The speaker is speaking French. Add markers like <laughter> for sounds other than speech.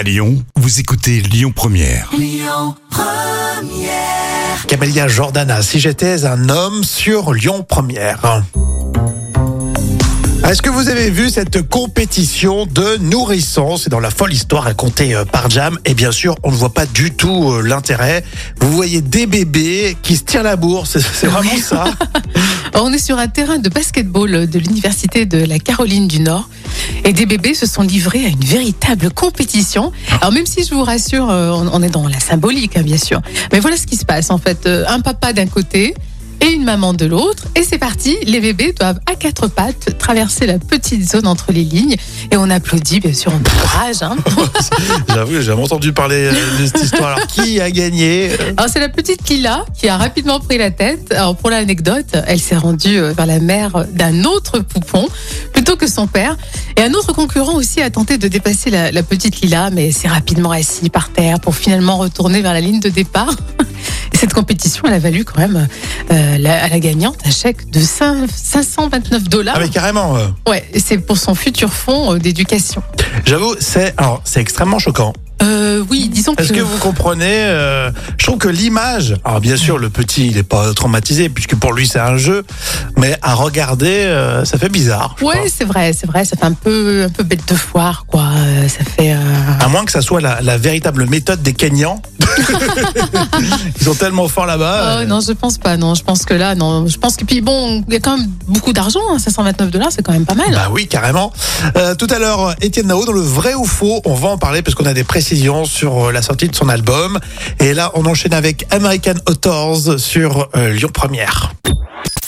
À Lyon, vous écoutez Lyon Première. Camélia Jordana, si j'étais un homme sur Lyon Première. Est-ce que vous avez vu cette compétition de nourrissons? C'est dans la folle histoire racontée euh, par Jam. Et bien sûr, on ne voit pas du tout euh, l'intérêt. Vous voyez des bébés qui se tirent la bourse. C'est- C'est vraiment ça. <laughs> On est sur un terrain de basketball de l'université de la Caroline du Nord et des bébés se sont livrés à une véritable compétition. Alors même si je vous rassure, euh, on est dans la symbolique hein, bien sûr, mais voilà ce qui se passe en fait. Euh, Un papa d'un côté et une maman de l'autre et c'est parti. Les bébés doivent à quatre pattes traverser la petite zone entre les lignes et on applaudit bien sûr, on encourage. Hein. <laughs> J'avoue, j'ai jamais entendu parler euh, de cette histoire. Alors, qui a gagné Alors c'est la petite Lila qui a rapidement pris la tête. Alors pour l'anecdote, elle s'est rendue euh, vers la mère d'un autre poupon plutôt que son père. Et un autre concurrent aussi a tenté de dépasser la, la petite Lila, mais s'est rapidement assis par terre pour finalement retourner vers la ligne de départ. <laughs> Et cette compétition, elle a valu quand même euh, la- à la gagnante un chèque de 5 529 dollars. Ah mais carrément. euh, Ouais, et c'est pour son futur fonds euh, d'éducation. J'avoue, c'est alors c'est extrêmement choquant. Euh, oui, disons que. Est-ce que vous comprenez euh, Je trouve que l'image, alors bien sûr le petit il est pas traumatisé puisque pour lui c'est un jeu, mais à regarder euh, ça fait bizarre. crois. c'est vrai, c'est vrai. Ça fait un peu, un peu bête de foire, quoi. Euh, Ça fait. euh, À moins que ça soit la, la véritable méthode des Kenyans. <laughs> Ils sont tellement forts là-bas. Oh non, je pense pas. Non, je pense que là, non. Je pense que puis bon, il y a quand même beaucoup d'argent. Hein, 529 dollars, c'est quand même pas mal. Bah oui, carrément. Tout à l'heure, Étienne Nao, dans le vrai ou faux, on va en parler parce qu'on a des précisions sur la sortie de son album. Et là, on enchaîne avec American Authors sur Lyon Première.